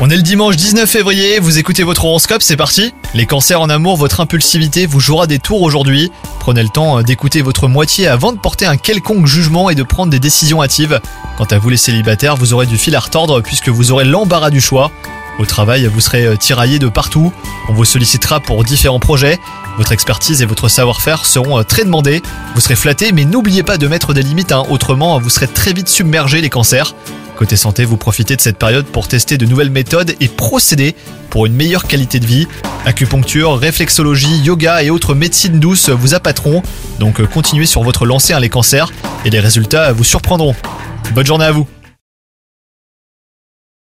On est le dimanche 19 février, vous écoutez votre horoscope, c'est parti Les cancers en amour, votre impulsivité vous jouera des tours aujourd'hui. Prenez le temps euh, d'écouter votre moitié avant de porter un quelconque jugement et de prendre des décisions hâtives. Quant à vous les célibataires, vous aurez du fil à retordre puisque vous aurez l'embarras du choix. Au travail, vous serez euh, tiraillé de partout. On vous sollicitera pour différents projets. Votre expertise et votre savoir-faire seront euh, très demandés. Vous serez flatté, mais n'oubliez pas de mettre des limites, hein. autrement vous serez très vite submergé les cancers. Côté santé, vous profitez de cette période pour tester de nouvelles méthodes et procéder pour une meilleure qualité de vie. Acupuncture, réflexologie, yoga et autres médecines douces vous appâteront. Donc euh, continuez sur votre lancée hein, les cancers et les résultats vous surprendront. Bonne journée à vous